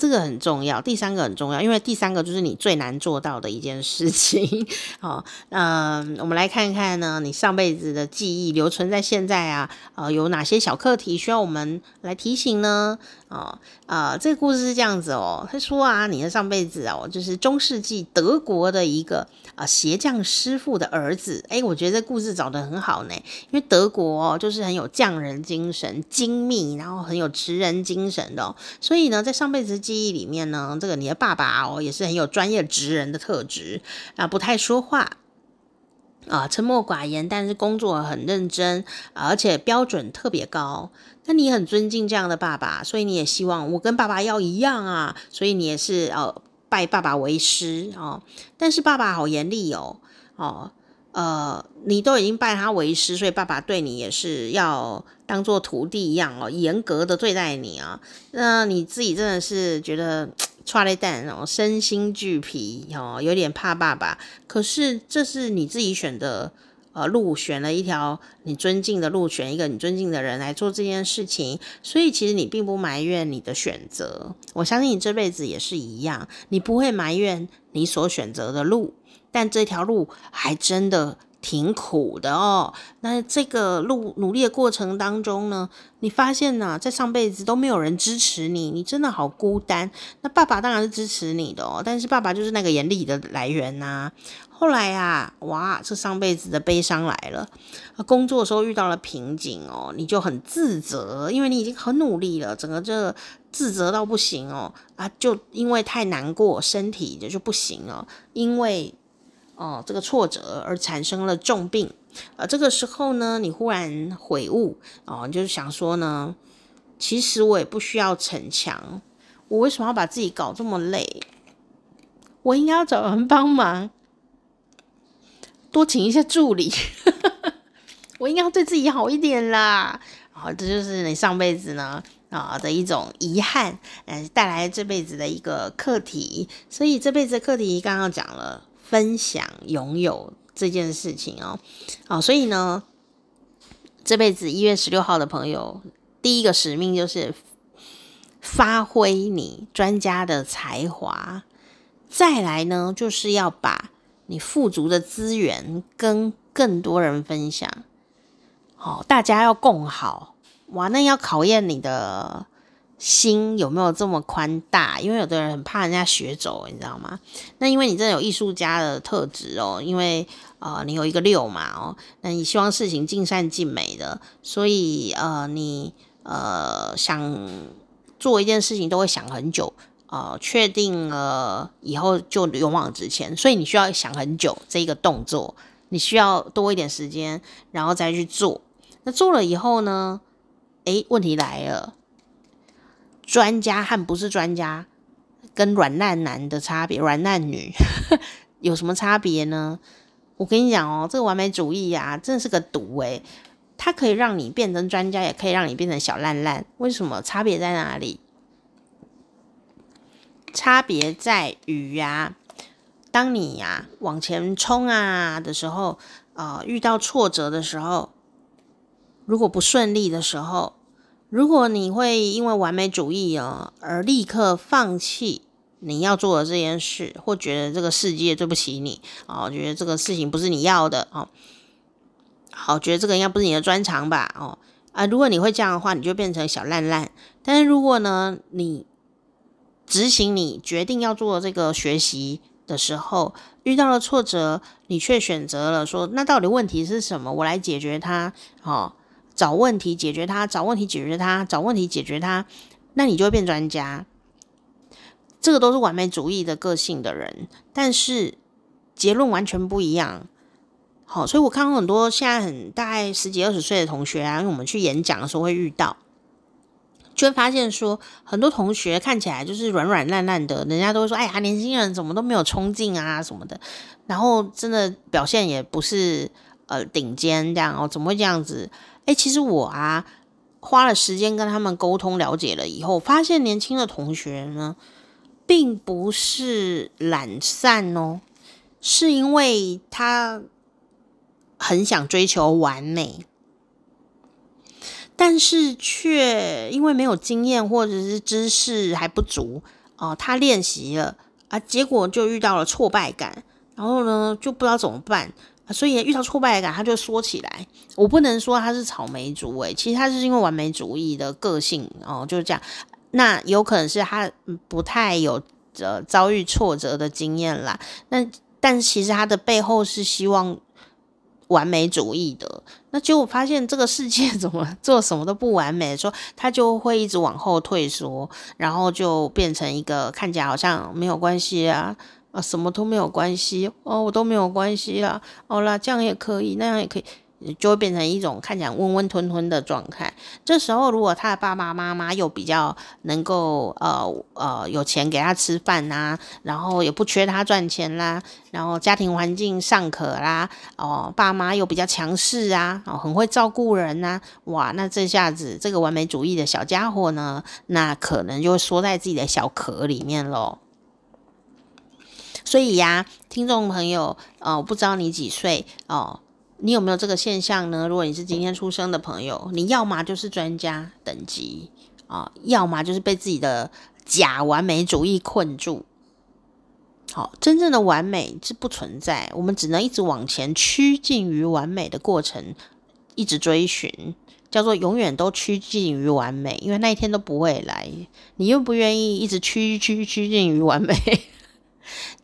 这个很重要，第三个很重要，因为第三个就是你最难做到的一件事情。好，嗯，我们来看看呢，你上辈子的记忆留存在现在啊，呃，有哪些小课题需要我们来提醒呢？哦，啊、这个故事是这样子哦，他说啊，你的上辈子哦，就是中世纪德国的一个啊、鞋匠师傅的儿子。诶，我觉得这故事找得很好呢，因为德国哦，就是很有匠人精神，精密，然后很有职人精神的、哦，所以呢，在上辈子。记忆里面呢，这个你的爸爸哦，也是很有专业职人的特质啊，不太说话啊，沉默寡言，但是工作很认真，而且标准特别高。那你很尊敬这样的爸爸，所以你也希望我跟爸爸要一样啊，所以你也是呃拜爸爸为师哦。但是爸爸好严厉哦，哦。呃，你都已经拜他为师，所以爸爸对你也是要当做徒弟一样哦，严格的对待你啊。那你自己真的是觉得剉咧等哦，身心俱疲哦，有点怕爸爸。可是这是你自己选的呃路，选了一条你尊敬的路，选一个你尊敬的人来做这件事情，所以其实你并不埋怨你的选择。我相信你这辈子也是一样，你不会埋怨你所选择的路。但这条路还真的挺苦的哦。那这个路努力的过程当中呢，你发现呢，在上辈子都没有人支持你，你真的好孤单。那爸爸当然是支持你的哦，但是爸爸就是那个严厉的来源呐。后来啊，哇，这上辈子的悲伤来了。工作的时候遇到了瓶颈哦，你就很自责，因为你已经很努力了，整个这自责到不行哦啊，就因为太难过，身体就就不行了，因为。哦，这个挫折而产生了重病，呃，这个时候呢，你忽然悔悟，哦，就是想说呢，其实我也不需要逞强，我为什么要把自己搞这么累？我应该要找人帮忙，多请一些助理，我应该要对自己好一点啦。好，哦，这就是你上辈子呢啊，的一种遗憾，嗯，带来这辈子的一个课题。所以这辈子的课题刚刚讲了。分享拥有这件事情哦，好，所以呢，这辈子一月十六号的朋友，第一个使命就是发挥你专家的才华，再来呢，就是要把你富足的资源跟更多人分享，好，大家要共好，哇，那要考验你的。心有没有这么宽大？因为有的人很怕人家学走，你知道吗？那因为你真的有艺术家的特质哦，因为呃你有一个六嘛哦，那你希望事情尽善尽美的，所以呃你呃想做一件事情都会想很久，呃确定了以后就勇往直前，所以你需要想很久这一个动作，你需要多一点时间，然后再去做。那做了以后呢？诶，问题来了，专家和不是专家跟软烂男的差别，软烂女 有什么差别呢？我跟你讲哦，这个完美主义呀、啊，真的是个毒诶，它可以让你变成专家，也可以让你变成小烂烂。为什么？差别在哪里？差别在于呀，当你呀往前冲啊的时候，呃，遇到挫折的时候，如果不顺利的时候，如果你会因为完美主义啊而立刻放弃。你要做的这件事，或觉得这个世界对不起你哦，觉得这个事情不是你要的哦，好，觉得这个应该不是你的专长吧哦啊，如果你会这样的话，你就变成小烂烂。但是如果呢，你执行你决定要做的这个学习的时候，遇到了挫折，你却选择了说，那到底问题是什么？我来解决它哦，找问题解决它，找问题解决它，找问题解决它，那你就会变专家。这个都是完美主义的个性的人，但是结论完全不一样。好，所以我看到很多现在很大概十几二十岁的同学啊，因为我们去演讲的时候会遇到，就会发现说，很多同学看起来就是软软烂烂的，人家都会说：“哎呀，年轻人怎么都没有冲劲啊什么的。”然后真的表现也不是呃顶尖这样哦，怎么会这样子？哎，其实我啊花了时间跟他们沟通了解了以后，发现年轻的同学呢。并不是懒散哦，是因为他很想追求完美，但是却因为没有经验或者是知识还不足哦，他练习了啊，结果就遇到了挫败感，然后呢就不知道怎么办，所以遇到挫败感他就缩起来。我不能说他是草莓族诶，其实他是因为完美主义的个性哦，就是这样。那有可能是他不太有呃遭遇挫折的经验啦，那但其实他的背后是希望完美主义的。那结果发现这个世界 怎么做什么都不完美，说他就会一直往后退缩，然后就变成一个看起来好像没有关系啊啊，什么都没有关系哦，我都没有关系啦，好啦，这样也可以，那样也可以。就会变成一种看起来温温吞吞的状态。这时候，如果他的爸爸妈妈又比较能够呃呃有钱给他吃饭呐、然后也不缺他赚钱啦，然后家庭环境尚可啦，哦，爸妈又比较强势啊，哦，很会照顾人呐、哇，那这下子这个完美主义的小家伙呢，那可能就会缩在自己的小壳里面喽。所以呀，听众朋友，哦，我不知道你几岁哦。你有没有这个现象呢？如果你是今天出生的朋友，你要么就是专家等级啊，要么就是被自己的假完美主义困住。好，真正的完美是不存在，我们只能一直往前趋近于完美的过程，一直追寻，叫做永远都趋近于完美，因为那一天都不会来。你愿不愿意一直趋趋趋近于完美？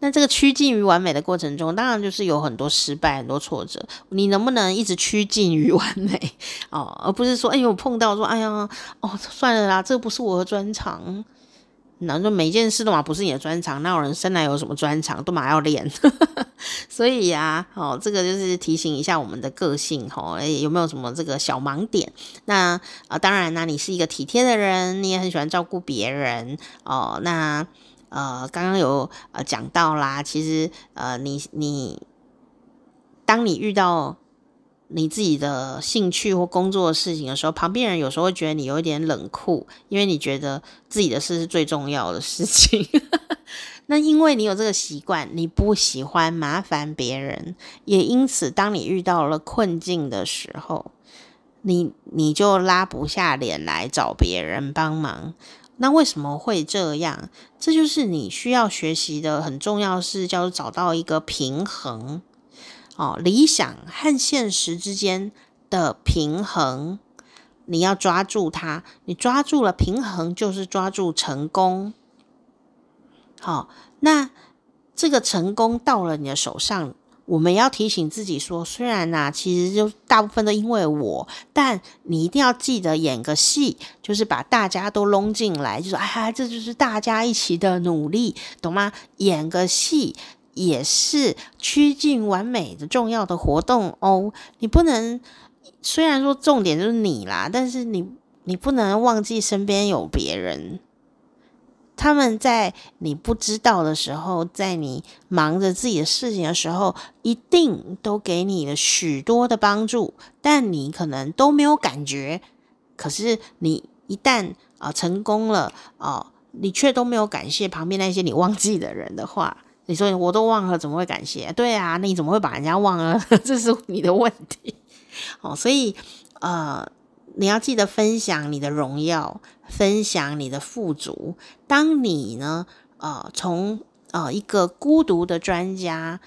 那这个趋近于完美的过程中，当然就是有很多失败、很多挫折。你能不能一直趋近于完美哦，而不是说，哎呦，碰到说，哎呀，哦，算了啦，这不是我的专长。那说每件事都嘛不是你的专长，那有人生来有什么专长，都嘛要练。所以呀、哦，这个就是提醒一下我们的个性，哦，有没有什么这个小盲点？那啊、当然呢，你是一个体贴的人，你也很喜欢照顾别人，哦，那。呃，刚刚有呃讲到啦，其实呃，你你，当你遇到你自己的兴趣或工作的事情的时候，旁边人有时候会觉得你有一点冷酷，因为你觉得自己的事是最重要的事情。那因为你有这个习惯，你不喜欢麻烦别人，也因此，当你遇到了困境的时候，你你就拉不下脸来找别人帮忙。那为什么会这样？这就是你需要学习的很重要的事，叫做找到一个平衡哦，理想和现实之间的平衡，你要抓住它。你抓住了平衡，就是抓住成功。好，那这个成功到了你的手上，我们要提醒自己说，虽然呐、其实就大部分都因为我，但你一定要记得演个戏，就是把大家都拢进来，就说哎呀，这就是大家一起的努力，懂吗？演个戏也是趋近完美的重要的活动哦。你不能，虽然说重点就是你啦，但是你你不能忘记身边有别人。他们在你不知道的时候，在你忙着自己的事情的时候，一定都给你了许多的帮助，但你可能都没有感觉。可是你一旦啊、成功了啊、你却都没有感谢旁边那些你忘记的人的话，你说我都忘了，怎么会感谢？对啊，那你怎么会把人家忘了？这是你的问题。哦，所以呃。你要记得分享你的荣耀，分享你的富足。当你呢，呃，从呃一个孤独的专家，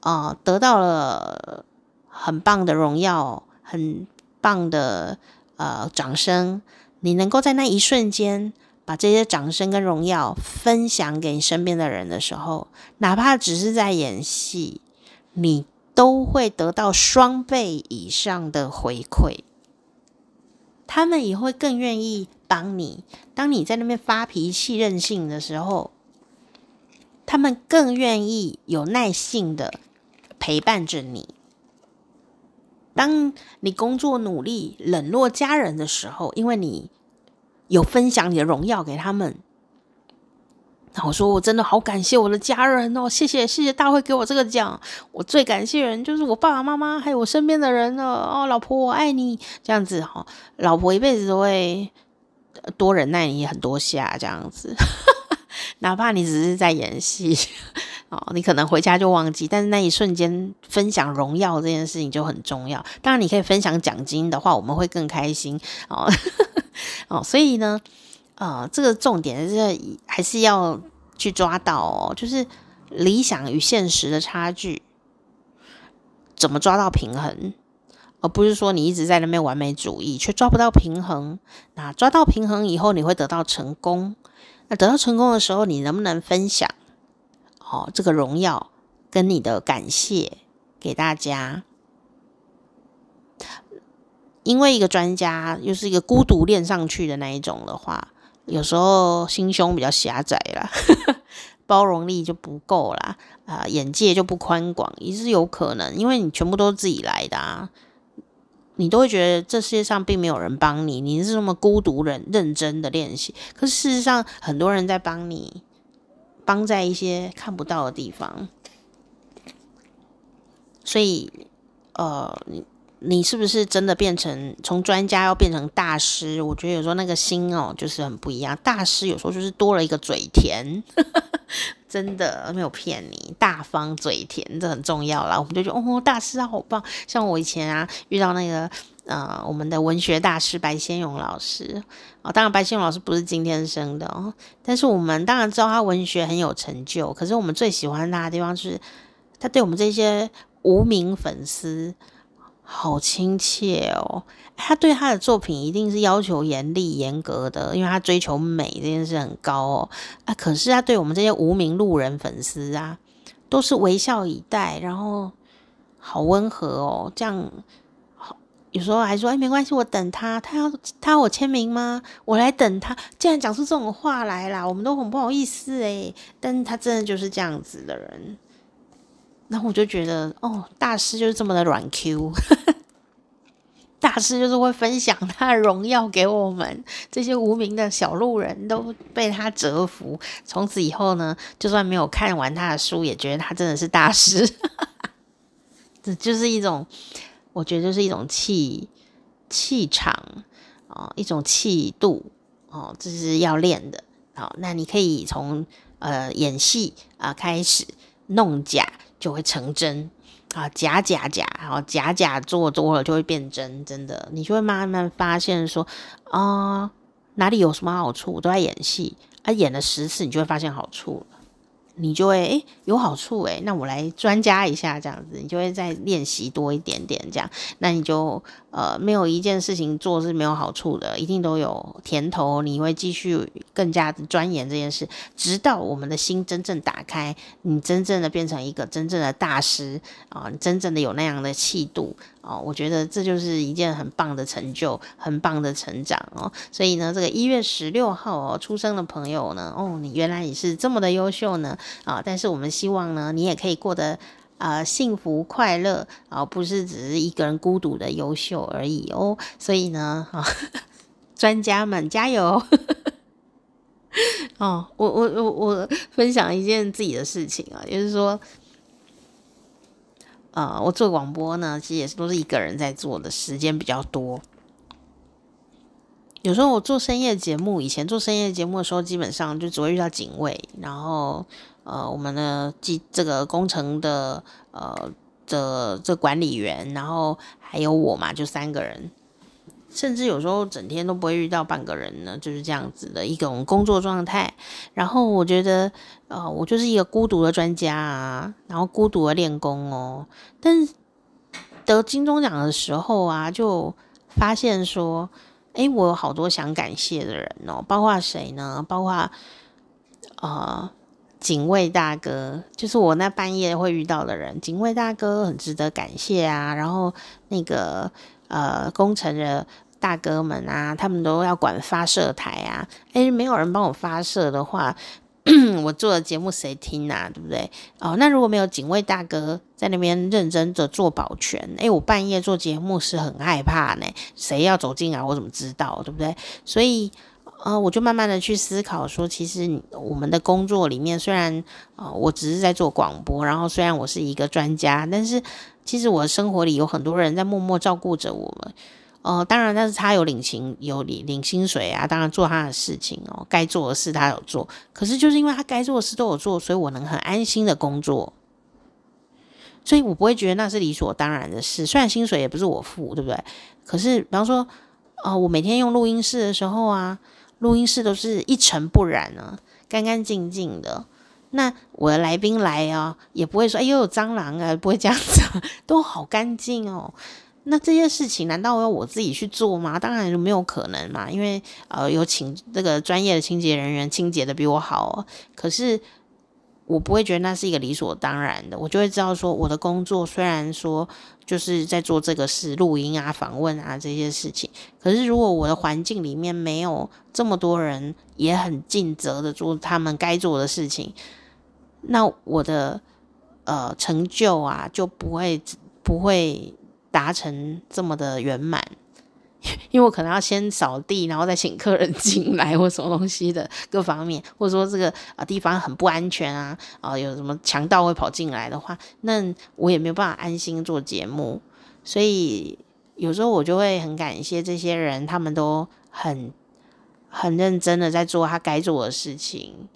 呃，得到了很棒的荣耀，很棒的呃掌声，你能够在那一瞬间把这些掌声跟荣耀分享给你身边的人的时候，哪怕只是在演戏，你都会得到双倍以上的回馈。他们也会更愿意帮你。当你在那边发脾气、任性的时候，他们更愿意有耐性的陪伴着你。当你工作努力、冷落家人的时候，因为你有分享你的荣耀给他们。我说，我真的好感谢我的家人哦，谢谢谢谢大会给我这个奖，我最感谢人就是我爸爸妈妈，还有我身边的人了哦，老婆我爱你，这样子哈，老婆一辈子都会多忍耐你很多下，这样子，哪怕你只是在演戏哦，你可能回家就忘记，但是那一瞬间分享荣耀这件事情就很重要。当然，你可以分享奖金的话，我们会更开心哦 哦，所以呢。啊、这个重点是还是要去抓到哦，就是理想与现实的差距，怎么抓到平衡，而不是说你一直在那边完美主义，却抓不到平衡。那抓到平衡以后，你会得到成功。那得到成功的时候，你能不能分享？哦，这个荣耀跟你的感谢给大家。因为一个专家又是一个孤独练上去的那一种的话。有时候心胸比较狭窄啦，包容力就不够啦，啊、眼界就不宽广，也是有可能，因为你全部都是自己来的啊，你都会觉得这世界上并没有人帮你，你是那么孤独人认真的练习，可是事实上很多人在帮你，帮在一些看不到的地方，所以，呃，你。你是不是真的变成从专家要变成大师？我觉得有时候那个心哦，就是很不一样。大师有时候就是多了一个嘴甜，真的没有骗你，大方嘴甜这很重要啦。我们就觉得哦，大师啊，好棒！像我以前啊遇到那个呃，我们的文学大师白先勇老师哦，当然白先勇老师不是今天生的哦，但是我们当然知道他文学很有成就。可是我们最喜欢他的地方是他对我们这些无名粉丝。好亲切哦！他对他的作品一定是要求严厉、严格的，因为他追求美这件事很高哦。啊，可是他对我们这些无名路人粉丝啊，都是微笑以待，然后好温和哦。这样好，有时候还说：“哎，没关系，我等他。他要他要我签名吗？我来等他。”竟然讲出这种话来啦，我们都很不好意思诶。但是他真的就是这样子的人。然后我就觉得，哦，大师就是这么的软 Q，大师就是会分享他的荣耀给我们这些无名的小路人，都被他折服。从此以后呢，就算没有看完他的书，也觉得他真的是大师。这就是一种，我觉得就是一种气气场啊、哦，一种气度哦，这是要练的。好、哦，那你可以从呃演戏啊、开始弄假。就会成真。啊，假假假，然后假假做多了就会变真，真的，你就会慢慢发现说啊、哪里有什么好处，都在演戏，啊，演了十次，你就会发现好处了。你就会诶有好处诶，那我来专加一下这样子，你就会再练习多一点点这样，那你就呃没有一件事情做是没有好处的，一定都有甜头，你会继续更加的钻研这件事，直到我们的心真正打开，你真正的变成一个真正的大师啊，你真正的有那样的气度。哦，我觉得这就是一件很棒的成就，很棒的成长哦。所以呢，这个一月十六号哦出生的朋友呢，哦，你原来也是这么的优秀呢啊！但是我们希望呢，你也可以过得啊、幸福快乐啊，不是只是一个人孤独的优秀而已哦。所以呢，啊，专家们加油！哦，我我我我分享一件自己的事情啊，就是说。啊，我做广播呢，其实也是都是一个人在做的，时间比较多。有时候我做深夜节目，以前做深夜节目的时候，基本上就只会遇到警卫，然后呃，我们的记这个工程的呃的这管理员，然后还有我嘛，就三个人。甚至有时候整天都不会遇到半个人呢，就是这样子的一种工作状态。然后我觉得，呃，我就是一个孤独的专家啊，然后孤独的练功哦。但是得金钟奖的时候啊，就发现说，诶，我有好多想感谢的人哦，包括谁呢？包括呃，警卫大哥，就是我那半夜会遇到的人，警卫大哥很值得感谢啊。然后那个呃，工程的。大哥们啊，他们都要管发射台啊。诶，没有人帮我发射的话，我做的节目谁听啊？对不对？哦，那如果没有警卫大哥在那边认真的做保全，诶，我半夜做节目是很害怕呢。谁要走进来，我怎么知道？对不对？所以，呃，我就慢慢的去思考说，其实我们的工作里面，虽然啊、呃，我只是在做广播，然后虽然我是一个专家，但是其实我的生活里有很多人在默默照顾着我们。哦，当然，但是他有领情，有领领薪水啊，当然做他的事情哦，该做的事他有做。可是就是因为他该做的事都有做，所以我能很安心的工作，所以我不会觉得那是理所当然的事。虽然薪水也不是我付，对不对？可是比方说，哦，我每天用录音室的时候啊，录音室都是一尘不染啊，干干净净的。那我的来宾来啊，也不会说哎呦有蟑螂啊，不会这样子，都好干净哦。那这些事情难道要我自己去做吗？当然就没有可能嘛，因为呃有请这个专业的清洁人员清洁的比我好。可是我不会觉得那是一个理所当然的，我就会知道说我的工作虽然说就是在做这个事，录音啊、访问啊这些事情，可是如果我的环境里面没有这么多人也很尽责的做他们该做的事情，那我的呃成就啊就不会不会。达成这么的圆满，因为我可能要先扫地，然后再请客人进来或什么东西的各方面，或者说这个啊地方很不安全啊啊有什么强盗会跑进来的话，那我也没有办法安心做节目。所以有时候我就会很感谢这些人，他们都很很认真的在做他该做的事情。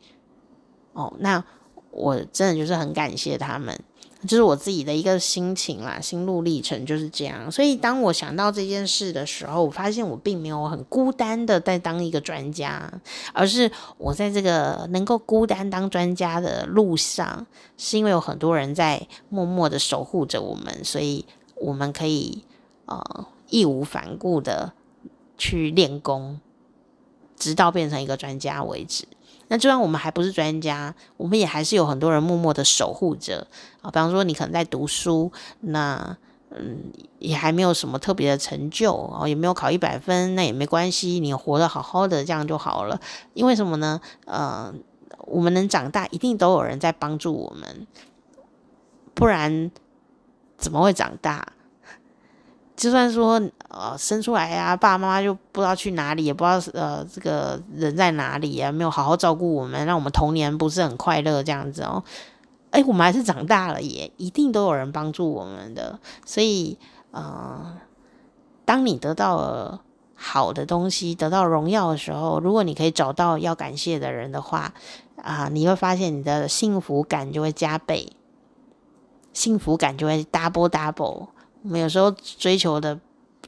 哦，那我真的就是很感谢他们。就是我自己的一个心情啦，心路历程就是这样。所以当我想到这件事的时候，我发现我并没有很孤单的在当一个专家，而是我在这个能够孤单当专家的路上，是因为有很多人在默默的守护着我们，所以我们可以呃义无反顾的去练功，直到变成一个专家为止。那就算我们还不是专家，我们也还是有很多人默默的守护着啊。比方说，你可能在读书，那嗯，也还没有什么特别的成就哦，也没有考一百分，那也没关系，你活得好好的，这样就好了。因为什么呢？呃，我们能长大，一定都有人在帮助我们，不然怎么会长大？就算说呃生出来、啊，爸爸妈妈就不知道去哪里，也不知道呃这个人在哪里啊，没有好好照顾我们，让我们童年不是很快乐这样子哦。哎，我们还是长大了也，一定都有人帮助我们的。所以呃，当你得到了好的东西，得到荣耀的时候，如果你可以找到要感谢的人的话啊、你会发现你的幸福感就会加倍，幸福感就会 double double。我们有时候追求的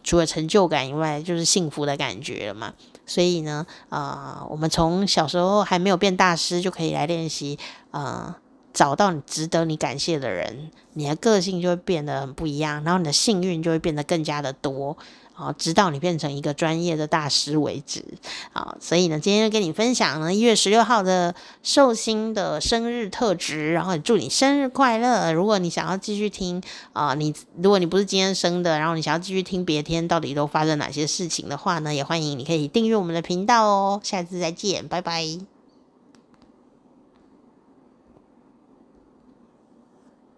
除了成就感以外，就是幸福的感觉了嘛。所以呢，啊、我们从小时候还没有变大师就可以来练习，啊、呃，找到你值得你感谢的人，你的个性就会变得很不一样，然后你的幸运就会变得更加的多。啊，直到你变成一个专业的大师为止。啊，所以呢，今天就跟你分享呢，一月十六号的寿星的生日特质，然后也祝你生日快乐。如果你想要继续听啊、你如果你不是今天生的，然后你想要继续听别天到底都发生哪些事情的话呢，也欢迎你可以订阅我们的频道哦。下次再见，拜拜。